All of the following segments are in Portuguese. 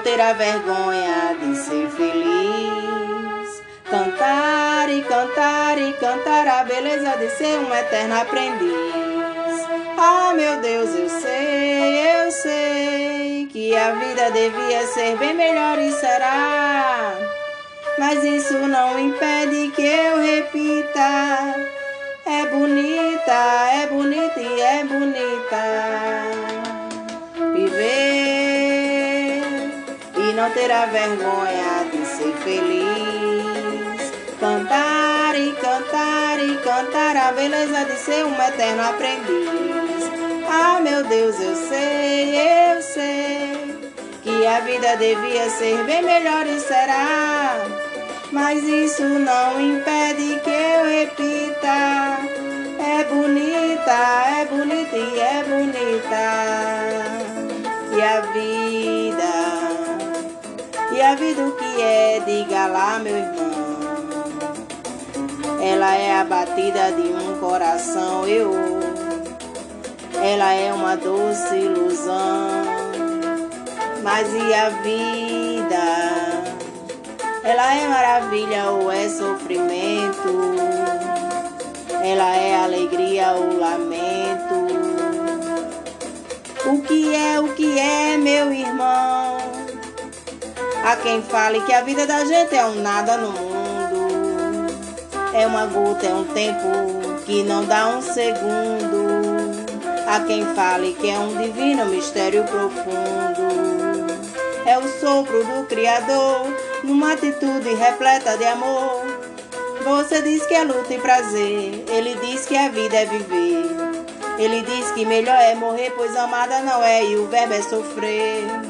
terá vergonha de ser feliz. Cantar e cantar e cantar a beleza de ser um eterno aprendiz. Ah, meu Deus, eu sei, eu sei que a vida devia ser bem melhor e será. Mas isso não impede que eu repita. É bonita, é bonita e é bonita. Não terá vergonha de ser feliz. Cantar e cantar e cantar a beleza de ser um eterno aprendiz. Ah, meu Deus, eu sei, eu sei que a vida devia ser bem melhor e será. Mas isso não impede que eu repita. É bonita, é bonita e é bonita. E a vida, é, diga lá, meu irmão. Ela é a batida de um coração, eu. Ela é uma doce ilusão. Mas e a vida? Ela é maravilha ou é sofrimento? Ela é alegria ou lamento? O que é, o que é, meu irmão? Há quem fale que a vida da gente é um nada no mundo. É uma gota, é um tempo que não dá um segundo. Há quem fale que é um divino mistério profundo. É o sopro do Criador numa atitude repleta de amor. Você diz que é luta e prazer, ele diz que a vida é viver. Ele diz que melhor é morrer, pois amada não é e o verbo é sofrer.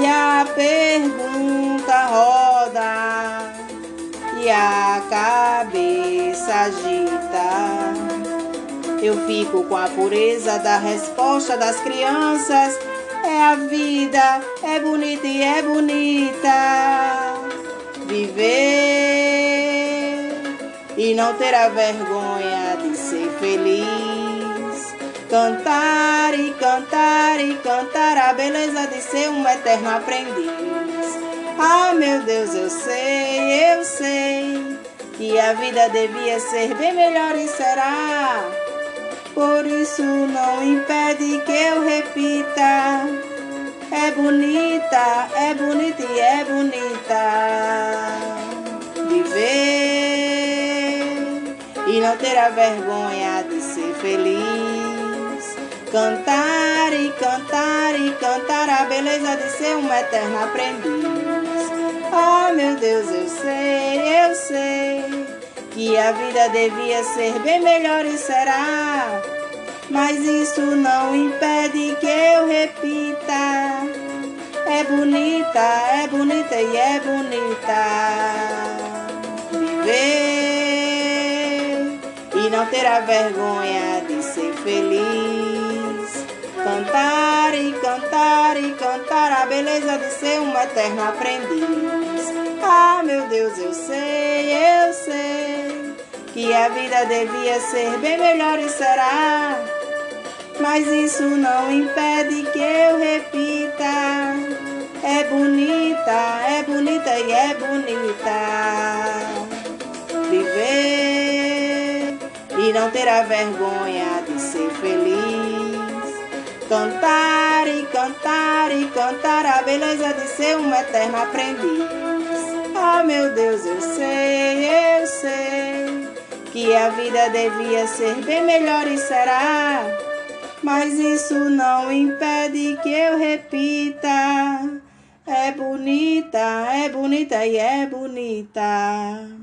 E a pergunta roda e a cabeça agita. Eu fico com a pureza da resposta das crianças. É a vida, é bonita e é bonita. Viver e não terá vergonha de ser feliz. Cantar e cantar e cantar a beleza de ser um eterno aprendiz. Ah, meu Deus, eu sei, eu sei que a vida devia ser bem melhor e será. Por isso não impede que eu repita. É bonita, é bonita e é bonita. Viver e não terá vergonha de ser feliz. Cantar e cantar e cantar a beleza de ser um eterno aprendiz. Ah, meu Deus, eu sei, eu sei que a vida devia ser bem melhor e será. Mas isso não impede que eu repita. É bonita, é bonita e é bonita. Viver e não terá vergonha de ser feliz. Cantar e cantar a beleza de ser um eterno aprendiz. Ah, meu Deus, eu sei, eu sei que a vida devia ser bem melhor e será. Mas isso não impede que eu repita. É bonita, é bonita e é bonita. Viver e não terá vergonha de ser feliz. Cantar e cantar e cantar a beleza de ser um eterno aprendiz. Ah, meu Deus, eu sei, eu sei que a vida devia ser bem melhor e será. Mas isso não impede que eu repita. É bonita, é bonita e é bonita.